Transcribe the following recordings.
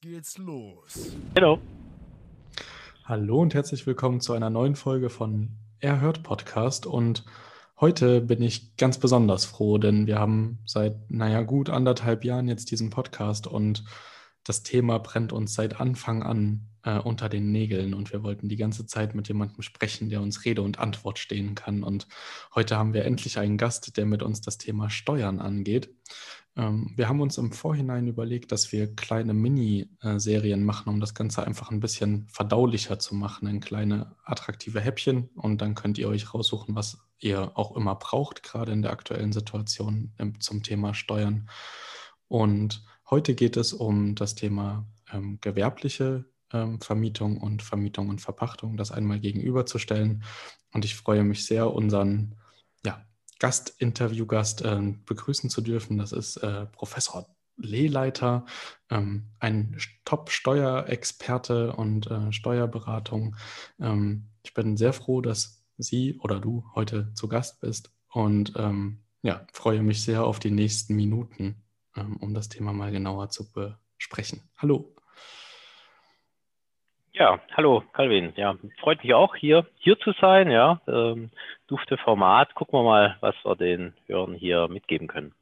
Geht's los. Hallo. Hallo und herzlich willkommen zu einer neuen Folge von Erhört Podcast. Und heute bin ich ganz besonders froh, denn wir haben seit, naja, gut anderthalb Jahren jetzt diesen Podcast und das Thema brennt uns seit Anfang an äh, unter den Nägeln und wir wollten die ganze Zeit mit jemandem sprechen, der uns Rede und Antwort stehen kann. Und heute haben wir endlich einen Gast, der mit uns das Thema Steuern angeht. Ähm, wir haben uns im Vorhinein überlegt, dass wir kleine Mini-Serien machen, um das Ganze einfach ein bisschen verdaulicher zu machen, in kleine attraktive Häppchen. Und dann könnt ihr euch raussuchen, was ihr auch immer braucht, gerade in der aktuellen Situation zum Thema Steuern. Und heute geht es um das Thema ähm, gewerbliche ähm, Vermietung und Vermietung und Verpachtung, das einmal gegenüberzustellen. Und ich freue mich sehr, unseren Gast, Interviewgast äh, begrüßen zu dürfen. Das ist äh, Professor Lehleiter, ähm, ein Top-Steuerexperte und äh, Steuerberatung. Ähm, ich bin sehr froh, dass Sie oder du heute zu Gast bist und ähm, ja, freue mich sehr auf die nächsten Minuten, um das Thema mal genauer zu besprechen. Hallo. Ja, hallo Calvin. Ja, freut mich auch hier hier zu sein. Ja, ähm, dufte Format. Gucken wir mal, was wir den Hörern hier mitgeben können.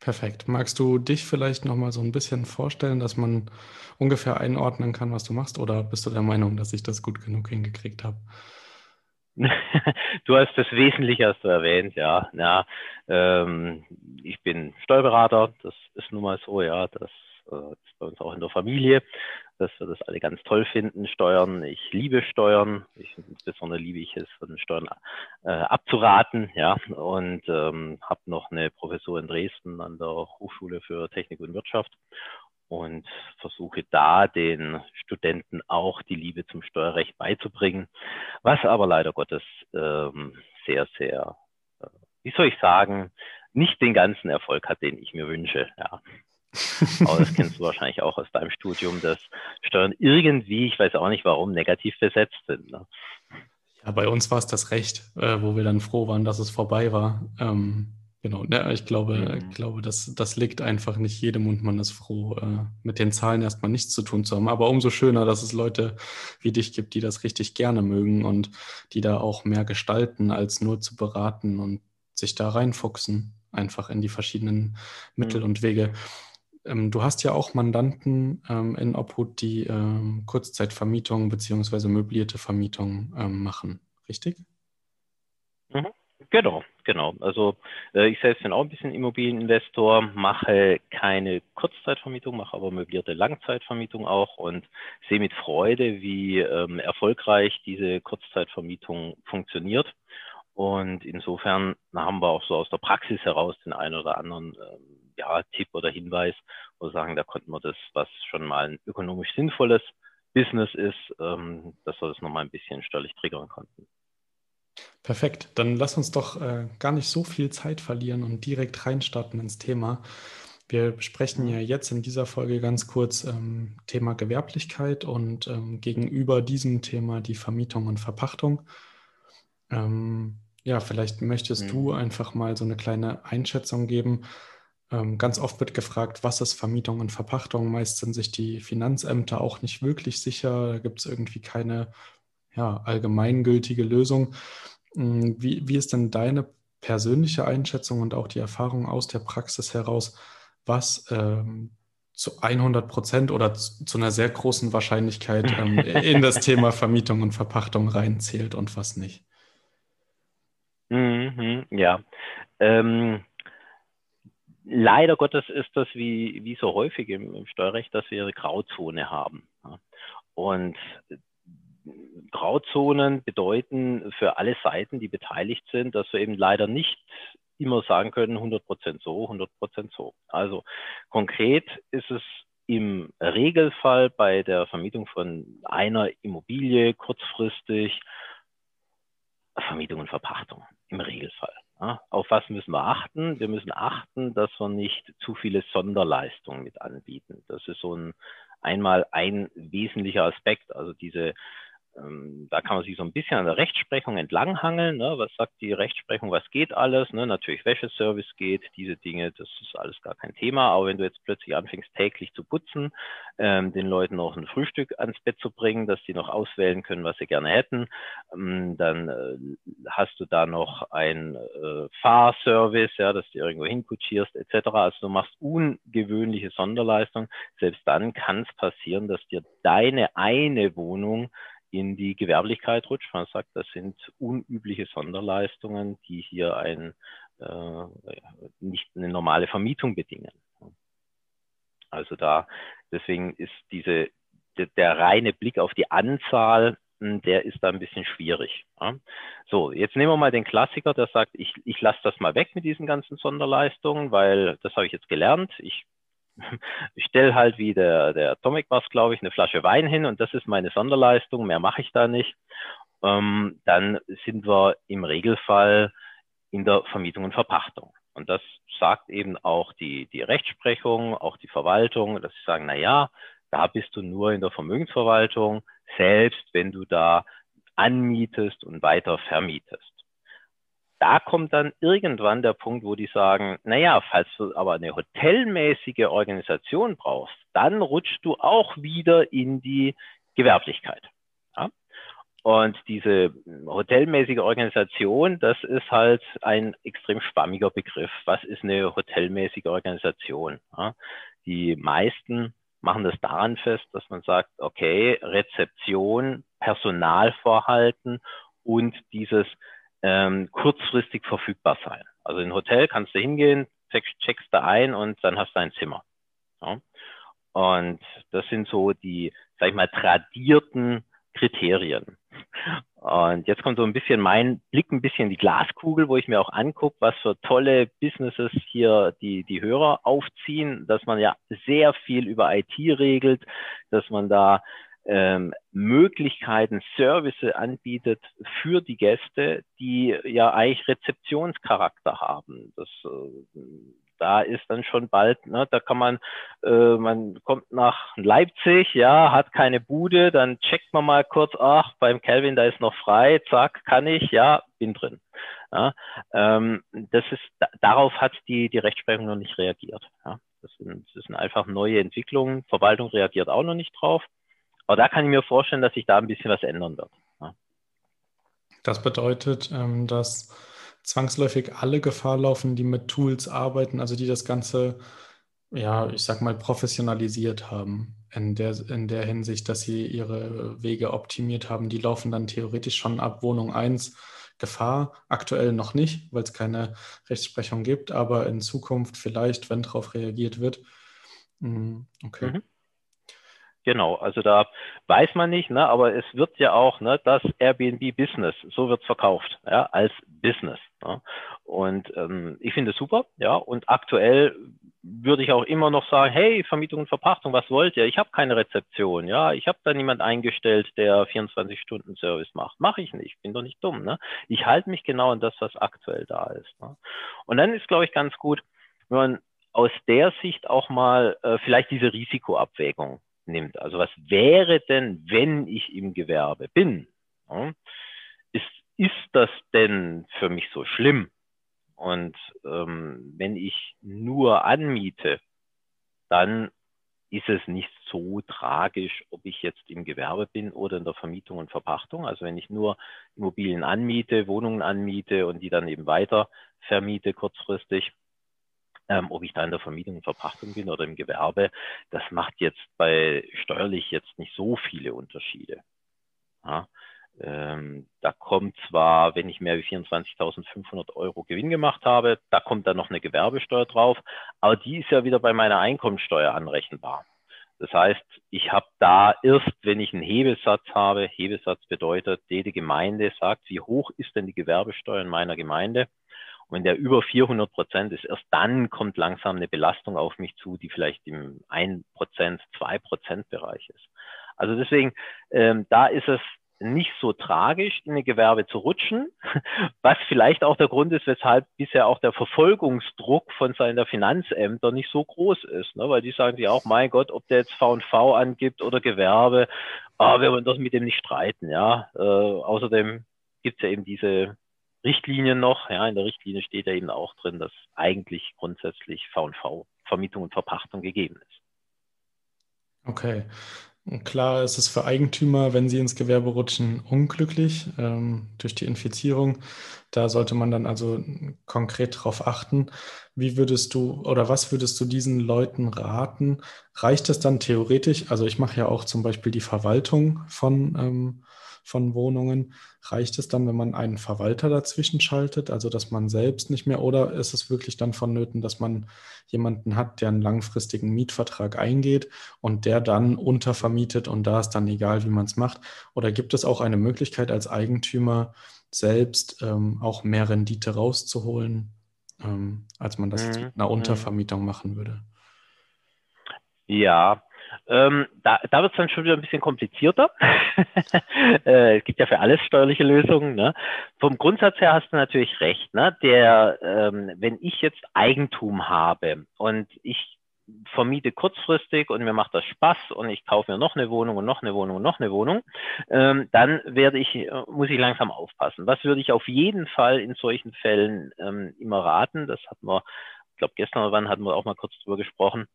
Perfekt. Magst du dich vielleicht noch mal so ein bisschen vorstellen, dass man ungefähr einordnen kann, was du machst, oder bist du der Meinung, dass ich das gut genug hingekriegt habe? Du hast das Wesentliche hast du erwähnt, ja. ja ähm, ich bin Steuerberater, das ist nun mal so, ja. Das äh, ist bei uns auch in der Familie dass wir das alle ganz toll finden, Steuern. Ich liebe Steuern. Ich, insbesondere liebe ich es, von Steuern äh, abzuraten. Ja, und ähm, habe noch eine Professur in Dresden an der Hochschule für Technik und Wirtschaft und versuche da den Studenten auch die Liebe zum Steuerrecht beizubringen, was aber leider Gottes ähm, sehr, sehr, äh, wie soll ich sagen, nicht den ganzen Erfolg hat, den ich mir wünsche. Ja. Aber das kennst du wahrscheinlich auch aus deinem Studium, dass Steuern irgendwie, ich weiß auch nicht warum, negativ besetzt sind. Ne? Ja, bei uns war es das Recht, äh, wo wir dann froh waren, dass es vorbei war. Ähm, genau, ja, ich glaube, mhm. ich glaube das, das liegt einfach nicht jedem und man ist froh, äh, mit den Zahlen erstmal nichts zu tun zu haben. Aber umso schöner, dass es Leute wie dich gibt, die das richtig gerne mögen und die da auch mehr gestalten, als nur zu beraten und sich da reinfuchsen, einfach in die verschiedenen Mittel mhm. und Wege. Ähm, du hast ja auch Mandanten ähm, in Obhut, die ähm, Kurzzeitvermietung bzw. möblierte Vermietung ähm, machen, richtig? Mhm. Genau, genau. Also äh, ich selbst bin auch ein bisschen Immobilieninvestor, mache keine Kurzzeitvermietung, mache aber möblierte Langzeitvermietung auch und sehe mit Freude, wie ähm, erfolgreich diese Kurzzeitvermietung funktioniert. Und insofern haben wir auch so aus der Praxis heraus den einen oder anderen ähm, ja, Tipp oder Hinweis, wo wir sagen, da konnten wir das, was schon mal ein ökonomisch sinnvolles Business ist, ähm, dass wir das nochmal ein bisschen steuerlich triggern konnten. Perfekt, dann lass uns doch äh, gar nicht so viel Zeit verlieren und direkt reinstarten ins Thema. Wir besprechen ja jetzt in dieser Folge ganz kurz ähm, Thema Gewerblichkeit und ähm, gegenüber diesem Thema die Vermietung und Verpachtung. Ähm, ja, vielleicht möchtest mhm. du einfach mal so eine kleine Einschätzung geben, Ähm, ganz oft wird gefragt, was ist Vermietung und Verpachtung? Meist sind sich die Finanzämter auch nicht wirklich sicher. Da gibt es irgendwie keine ja, allgemeingültige Lösung. Hm, wie, wie ist denn deine persönliche Einschätzung und auch die Erfahrung aus der Praxis heraus, was ähm, zu 100 Prozent oder zu, zu, einer sehr großen Wahrscheinlichkeit ähm, in das Thema Vermietung und Verpachtung reinzählt und was nicht? Mhm, ja. Ähm, leider Gottes ist das wie, wie so häufig im, im Steuerrecht, dass wir eine Grauzone haben. Und Grauzonen bedeuten für alle Seiten, die beteiligt sind, dass wir eben leider nicht immer sagen können, 100 Prozent so, 100 Prozent so. Also konkret ist es im Regelfall bei der Vermietung von einer Immobilie kurzfristig Vermietung und Verpachtung im Regelfall. Ja, auf was müssen wir achten? Wir müssen achten, dass wir nicht zu viele Sonderleistungen mit anbieten. Das ist so ein einmal ein wesentlicher Aspekt. Also diese ähm, da kann man sich so ein bisschen an der Rechtsprechung entlanghangeln. Ne? Was sagt die Rechtsprechung, was geht alles? Ne? Natürlich Wäscheservice geht, diese Dinge, das ist alles gar kein Thema. Aber wenn du jetzt plötzlich anfängst, täglich zu putzen, ähm, den Leuten noch ein Frühstück ans Bett zu bringen, dass die noch auswählen können, was sie gerne hätten, ähm, dann äh, hast du da noch ein äh, Fahrservice, ja, dass du irgendwo hinkutschierst, etc. Also du machst ungewöhnliche Sonderleistungen. Selbst dann kann es passieren, dass dir deine eine Wohnung in die Gewerblichkeit rutscht. Man sagt, das sind unübliche Sonderleistungen, die hier ein, äh, nicht eine normale Vermietung bedingen. Also da, deswegen ist diese, der, der reine Blick auf die Anzahl, hm, der ist da ein bisschen schwierig. Ja. So, jetzt nehmen wir mal den Klassiker, der sagt, ich, ich lasse das mal weg mit diesen ganzen Sonderleistungen, weil das habe ich jetzt gelernt. Ich ich stelle halt wie der, der Atomic was, glaube ich, eine Flasche Wein hin und das ist meine Sonderleistung, mehr mache ich da nicht. Ähm, dann sind wir im Regelfall in der Vermietung und Verpachtung. Und das sagt eben auch die, die Rechtsprechung, auch die Verwaltung, dass sie sagen, na ja, da bist du nur in der Vermögensverwaltung, selbst wenn du da anmietest und weiter vermietest da kommt dann irgendwann der Punkt, wo die sagen, naja, falls du aber eine hotelmäßige Organisation brauchst, dann rutschst du auch wieder in die Gewerblichkeit. Ja? Und diese hotelmäßige Organisation, das ist halt ein extrem schwammiger Begriff. Was ist eine hotelmäßige Organisation? Ja? Die meisten machen das daran fest, dass man sagt, okay, Rezeption, Personalvorhalten und dieses ähm, kurzfristig verfügbar sein. Also in ein Hotel kannst du hingehen, checkst da ein und dann hast du ein Zimmer. Ja? Und das sind so die, sag ich mal, tradierten Kriterien. Und jetzt kommt so ein bisschen mein Blick ein bisschen die Glaskugel, wo ich mir auch angucke, was für tolle Businesses hier die, die Hörer aufziehen, dass man ja sehr viel über IT regelt, dass man da ähm, Möglichkeiten, Service anbietet für die Gäste, die ja eigentlich Rezeptionscharakter haben. Das, äh, da ist dann schon bald, ne, da kann man, äh, man kommt nach Leipzig, ja, hat keine Bude, dann checkt man mal kurz, ach, beim Kelvin, da ist noch frei, zack, kann ich, ja, bin drin. Ja, ähm, das ist, darauf hat die, die Rechtsprechung noch nicht reagiert. Ja. Das, sind, das sind einfach neue Entwicklungen. Verwaltung reagiert auch noch nicht drauf. Aber da kann ich mir vorstellen, dass sich da ein bisschen was ändern wird. Ja. Das bedeutet, ähm, dass zwangsläufig alle Gefahr laufen, die mit Tools arbeiten, also die das Ganze, ja, ich sag mal, professionalisiert haben. In der, in der Hinsicht, dass sie ihre Wege optimiert haben, die laufen dann theoretisch schon ab Wohnung 1 Gefahr. Aktuell noch nicht, weil es keine Rechtsprechung gibt, aber in Zukunft vielleicht, wenn darauf reagiert wird. Hm, okay. Mhm. Genau, also da weiß man nicht, ne, aber es wird ja auch ne, das Airbnb Business, so wird es verkauft, ja, als Business. Ne? Und ähm, ich finde es super, ja, und aktuell würde ich auch immer noch sagen, hey, Vermietung und Verpachtung, was wollt ihr? Ich habe keine Rezeption, ja, ich habe da niemand eingestellt, der 24-Stunden-Service macht. Mache ich nicht, bin doch nicht dumm. Ne? Ich halte mich genau an das, was aktuell da ist. Ne? Und dann ist, glaube ich, ganz gut, wenn man aus der Sicht auch mal äh, vielleicht diese Risikoabwägung nimmt. Also was wäre denn, wenn ich im Gewerbe bin? Ja, ist, ist das denn für mich so schlimm? Und ähm, wenn ich nur anmiete, dann ist es nicht so tragisch, ob ich jetzt im Gewerbe bin oder in der Vermietung und Verpachtung. Also wenn ich nur Immobilien anmiete, Wohnungen anmiete und die dann eben weiter vermiete kurzfristig, ähm, ob ich da in der Vermietung und Verpachtung bin oder im Gewerbe, das macht jetzt bei steuerlich jetzt nicht so viele Unterschiede. Ja, ähm, da kommt zwar, wenn ich mehr wie 24.500 Euro Gewinn gemacht habe, da kommt dann noch eine Gewerbesteuer drauf, aber die ist ja wieder bei meiner Einkommensteuer anrechenbar. Das heißt, ich habe da erst, wenn ich einen Hebesatz habe, Hebesatz bedeutet, jede Gemeinde sagt, wie hoch ist denn die Gewerbesteuer in meiner Gemeinde? Wenn der über 400 Prozent ist, erst dann kommt langsam eine Belastung auf mich zu, die vielleicht im 1 Prozent, 2 Prozent Bereich ist. Also deswegen, ähm, da ist es nicht so tragisch, in ein Gewerbe zu rutschen, was vielleicht auch der Grund ist, weshalb bisher auch der Verfolgungsdruck von seinen Finanzämter nicht so groß ist, ne? weil die sagen sich auch, mein Gott, ob der jetzt V&V angibt oder Gewerbe, ah, wir wollen das mit dem nicht streiten, ja. Äh, außerdem gibt es ja eben diese Richtlinien noch, ja, in der Richtlinie steht ja eben auch drin, dass eigentlich grundsätzlich V&V, Vermietung und Verpachtung gegeben ist. Okay. Klar ist es für Eigentümer, wenn sie ins Gewerbe rutschen, unglücklich ähm, durch die Infizierung. Da sollte man dann also konkret darauf achten. Wie würdest du oder was würdest du diesen Leuten raten? Reicht es dann theoretisch? Also ich mache ja auch zum Beispiel die Verwaltung von ähm, von Wohnungen. Reicht es dann, wenn man einen Verwalter dazwischen schaltet, also dass man selbst nicht mehr, oder ist es wirklich dann vonnöten, dass man jemanden hat, der einen langfristigen Mietvertrag eingeht und der dann untervermietet und da ist dann egal, wie man es macht? Oder gibt es auch eine Möglichkeit als Eigentümer selbst ähm, auch mehr Rendite rauszuholen, ähm, als man das mhm. mit einer mhm. Untervermietung machen würde? Ja, ähm, da da wird es dann schon wieder ein bisschen komplizierter. äh, es gibt ja für alles steuerliche Lösungen. Ne? Vom Grundsatz her hast du natürlich recht. Ne? Der, ähm, wenn ich jetzt Eigentum habe und ich vermiete kurzfristig und mir macht das Spaß und ich kaufe mir noch eine Wohnung und noch eine Wohnung und noch eine Wohnung, ähm, dann werde ich, äh, muss ich langsam aufpassen. Was würde ich auf jeden Fall in solchen Fällen ähm, immer raten? Das hatten wir, ich glaube gestern oder wann hatten wir auch mal kurz drüber gesprochen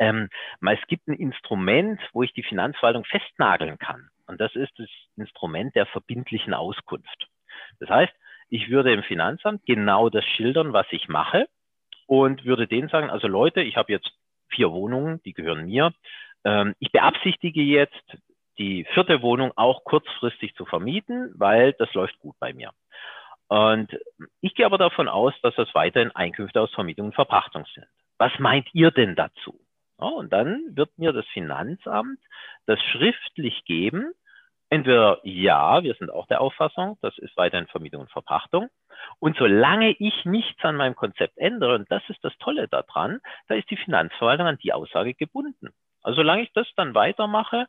ähm, es gibt ein Instrument, wo ich die Finanzverwaltung festnageln kann. Und das ist das Instrument der verbindlichen Auskunft. Das heißt, ich würde im Finanzamt genau das schildern, was ich mache und würde denen sagen, also Leute, ich habe jetzt vier Wohnungen, die gehören mir. Ähm, ich beabsichtige jetzt, die vierte Wohnung auch kurzfristig zu vermieten, weil das läuft gut bei mir. Und ich gehe aber davon aus, dass das weiterhin Einkünfte aus Vermietung und Verpachtung sind. Was meint ihr denn dazu? Und dann wird mir das Finanzamt das schriftlich geben. Entweder ja, wir sind auch der Auffassung, das ist weiterhin Vermietung und Verpachtung. Und solange ich nichts an meinem Konzept ändere, und das ist das Tolle daran, da ist die Finanzverwaltung an die Aussage gebunden. Also solange ich das dann weitermache,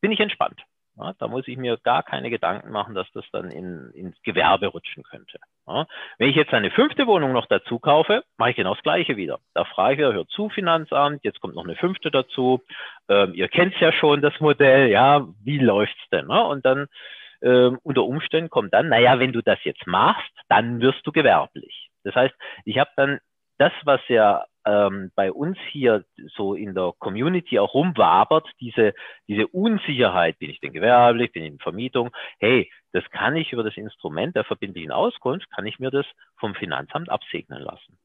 bin ich entspannt. Ja, da muss ich mir gar keine Gedanken machen, dass das dann in, ins Gewerbe rutschen könnte. Ja, wenn ich jetzt eine fünfte Wohnung noch dazu kaufe, mache ich genau das Gleiche wieder. Da frage ich wieder, hört zu, Finanzamt, jetzt kommt noch eine fünfte dazu. Ähm, ihr kennt ja schon das Modell, ja, wie läuft's denn? Ne? Und dann ähm, unter Umständen kommt dann, naja, wenn du das jetzt machst, dann wirst du gewerblich. Das heißt, ich habe dann das, was ja ähm, bei uns hier so in der Community auch rumwabert, diese, diese Unsicherheit, bin ich denn gewerblich, bin ich in Vermietung, hey, das kann ich über das Instrument der verbindlichen Auskunft, kann ich mir das vom Finanzamt absegnen lassen.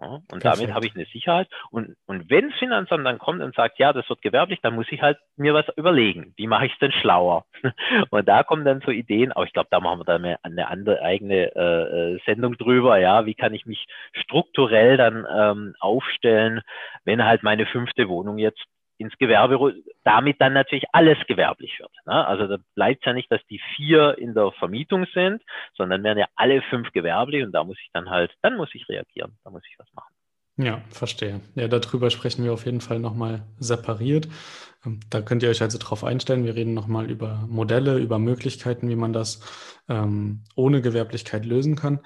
Ja, und Perfekt. damit habe ich eine Sicherheit. Und, und wenn das Finanzamt dann kommt und sagt, ja, das wird gewerblich, dann muss ich halt mir was überlegen. Wie mache ich es denn schlauer? Und da kommen dann so Ideen, aber ich glaube, da machen wir dann eine, eine andere eigene äh, äh, Sendung drüber, ja, wie kann ich mich strukturell dann ähm, aufstellen, wenn halt meine fünfte Wohnung jetzt ins Gewerbe, damit dann natürlich alles gewerblich wird. Ne? Also da bleibt ja nicht, dass die vier in der Vermietung sind, sondern werden ja alle fünf gewerblich und da muss ich dann halt, dann muss ich reagieren, da muss ich was machen. Ja, verstehe. Ja, darüber sprechen wir auf jeden Fall nochmal separiert. Ähm, da könnt ihr euch also drauf einstellen. Wir reden nochmal über Modelle, über Möglichkeiten, wie man das ähm, ohne Gewerblichkeit lösen kann.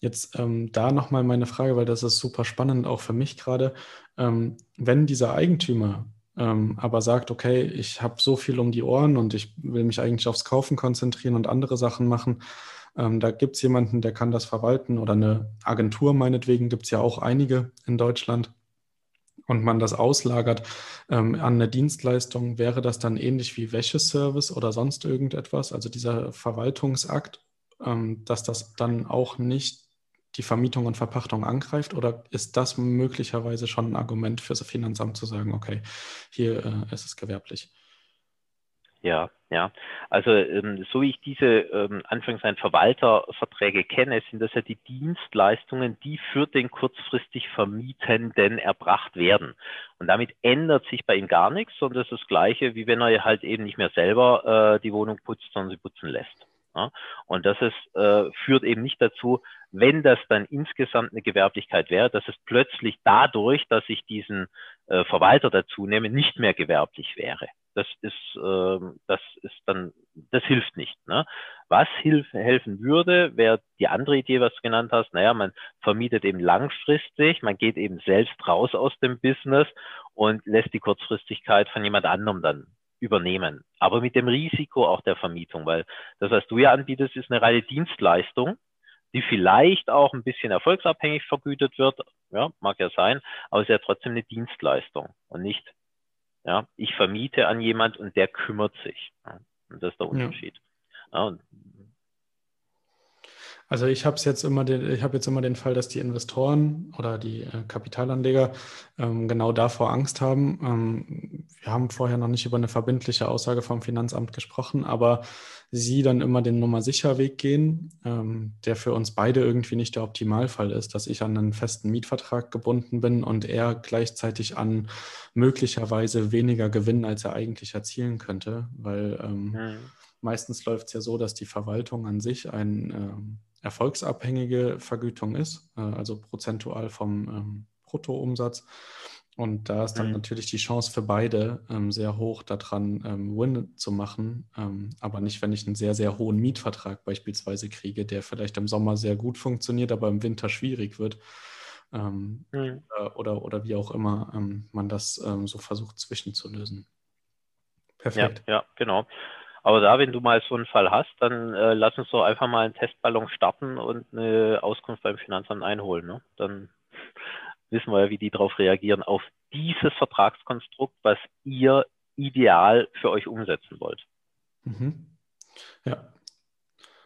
Jetzt ähm, da nochmal meine Frage, weil das ist super spannend, auch für mich gerade. Ähm, wenn dieser Eigentümer ähm, aber sagt, okay, ich habe so viel um die Ohren und ich will mich eigentlich aufs Kaufen konzentrieren und andere Sachen machen. Ähm, da gibt es jemanden, der kann das verwalten oder eine Agentur meinetwegen, gibt es ja auch einige in Deutschland und man das auslagert ähm, an eine Dienstleistung, wäre das dann ähnlich wie Wäscheservice oder sonst irgendetwas, also dieser Verwaltungsakt, ähm, dass das dann auch nicht die Vermietung und Verpachtung angreift? Oder ist das möglicherweise schon ein Argument für das Finanzamt zu sagen, okay, hier äh, ist es gewerblich? Ja, ja. Also ähm, so wie ich diese ähm, Anführungszeichen Verwalterverträge kenne, sind das ja die Dienstleistungen, die für den kurzfristig Vermietenden erbracht werden. Und damit ändert sich bei ihm gar nichts, sondern das ist das Gleiche, wie wenn er halt eben nicht mehr selber äh, die Wohnung putzt, sondern sie putzen lässt. Ja? Und das ist, äh, führt eben nicht dazu, wenn das dann insgesamt eine Gewerblichkeit wäre, dass es plötzlich dadurch, dass ich diesen äh, Verwalter dazu nehme, nicht mehr gewerblich wäre. Das ist, äh, das ist dann, das hilft nicht. Ne? Was hilf, helfen würde, wäre die andere Idee, was du genannt hast. Naja, man vermietet eben langfristig, man geht eben selbst raus aus dem Business und lässt die Kurzfristigkeit von jemand anderem dann übernehmen. Aber mit dem Risiko auch der Vermietung, weil das, was du ja anbietest, ist eine reine Dienstleistung, die vielleicht auch ein bisschen erfolgsabhängig vergütet wird. Ja, mag ja sein, aber es ist ja trotzdem eine Dienstleistung und nicht, ja, ich vermiete an jemand und der kümmert sich. Und das ist der Unterschied. Ja. Ja, also ich habe jetzt immer den, ich habe jetzt immer den Fall, dass die Investoren oder die äh, Kapitalanleger ähm, genau davor Angst haben. Ähm, wir haben vorher noch nicht über eine verbindliche Aussage vom Finanzamt gesprochen, aber sie dann immer den Nummer sicher Weg gehen, ähm, der für uns beide irgendwie nicht der Optimalfall ist, dass ich an einen festen Mietvertrag gebunden bin und er gleichzeitig an möglicherweise weniger Gewinn, als er eigentlich erzielen könnte, weil ähm, mhm. meistens läuft es ja so, dass die Verwaltung an sich ein ähm, erfolgsabhängige Vergütung ist, äh, also prozentual vom ähm, Bruttoumsatz. Und da ist dann mhm. natürlich die Chance für beide ähm, sehr hoch, daran ähm, Win zu machen. Ähm, aber nicht, wenn ich einen sehr, sehr hohen Mietvertrag beispielsweise kriege, der vielleicht im Sommer sehr gut funktioniert, aber im Winter schwierig wird. Ähm, mhm. oder, oder, oder, wie auch immer ähm, man das ähm, so versucht zwischenzulösen. Perfekt. Ja, ja, genau. Aber da, wenn du mal so einen Fall hast, dann äh, lass uns doch einfach mal einen Testballon starten und eine Auskunft beim Finanzamt einholen. Ne? Dann wissen wir ja, wie die darauf reagieren, auf dieses Vertragskonstrukt, was ihr ideal für euch umsetzen wollt. Mhm. Ja,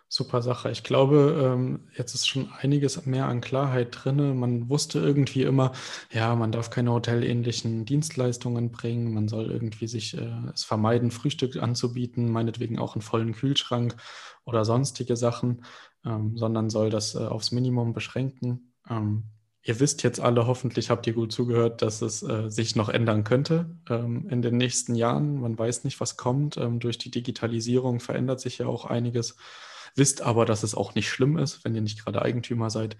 Super Sache. Ich glaube, ähm, jetzt ist schon einiges mehr an Klarheit drin. Man wusste irgendwie immer, ja, man darf keine hotelähnlichen Dienstleistungen bringen. Man soll irgendwie sich äh, es vermeiden, Frühstück anzubieten, meinetwegen auch einen vollen Kühlschrank oder sonstige Sachen, ähm, sondern soll das äh, aufs Minimum beschränken. Ähm, ihr wisst jetzt alle, hoffentlich habt ihr gut zugehört, dass es äh, sich noch ändern könnte in den nächsten Jahren. Man weiß nicht, was kommt. durch die Digitalisierung verändert sich ja auch einiges wisst aber, dass es auch nicht schlimm ist, wenn ihr nicht gerade Eigentümer seid.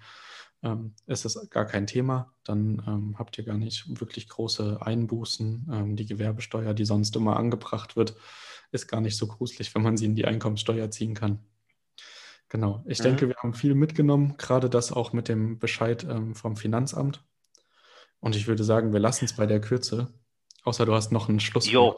Ähm, ist es gar kein Thema, dann ähm, habt ihr gar nicht wirklich große Einbußen. Ähm, die Gewerbesteuer, die sonst immer angebracht wird, ist gar nicht so gruselig, wenn man sie in die Einkommenssteuer ziehen kann. Genau, ich mhm. denke, wir haben viel mitgenommen, gerade das auch mit dem Bescheid ähm, vom Finanzamt. Und ich würde sagen, wir lassen es bei der Kürze. Außer du hast noch einen Schluss. Jo,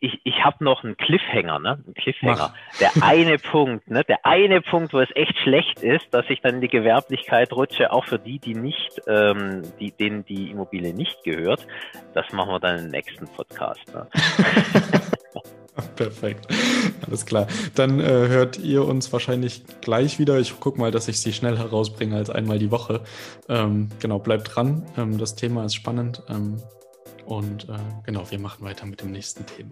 ich, ich habe noch einen Cliffhanger, ne? Ein Cliffhanger. Mach. Der eine Punkt, ne? Der eine Punkt, wo es echt schlecht ist, dass ich dann in die Gewerblichkeit rutsche, auch für die, die nicht, ähm, die, denen die Immobilie nicht gehört. Das machen wir dann im nächsten Podcast. Ne? Perfekt. Alles klar. Dann äh, hört ihr uns wahrscheinlich gleich wieder. Ich gucke mal, dass ich sie schnell herausbringe als einmal die Woche. Ähm, genau, bleibt dran. Ähm, das Thema ist spannend. Ähm, und äh, genau, wir machen weiter mit dem nächsten Thema.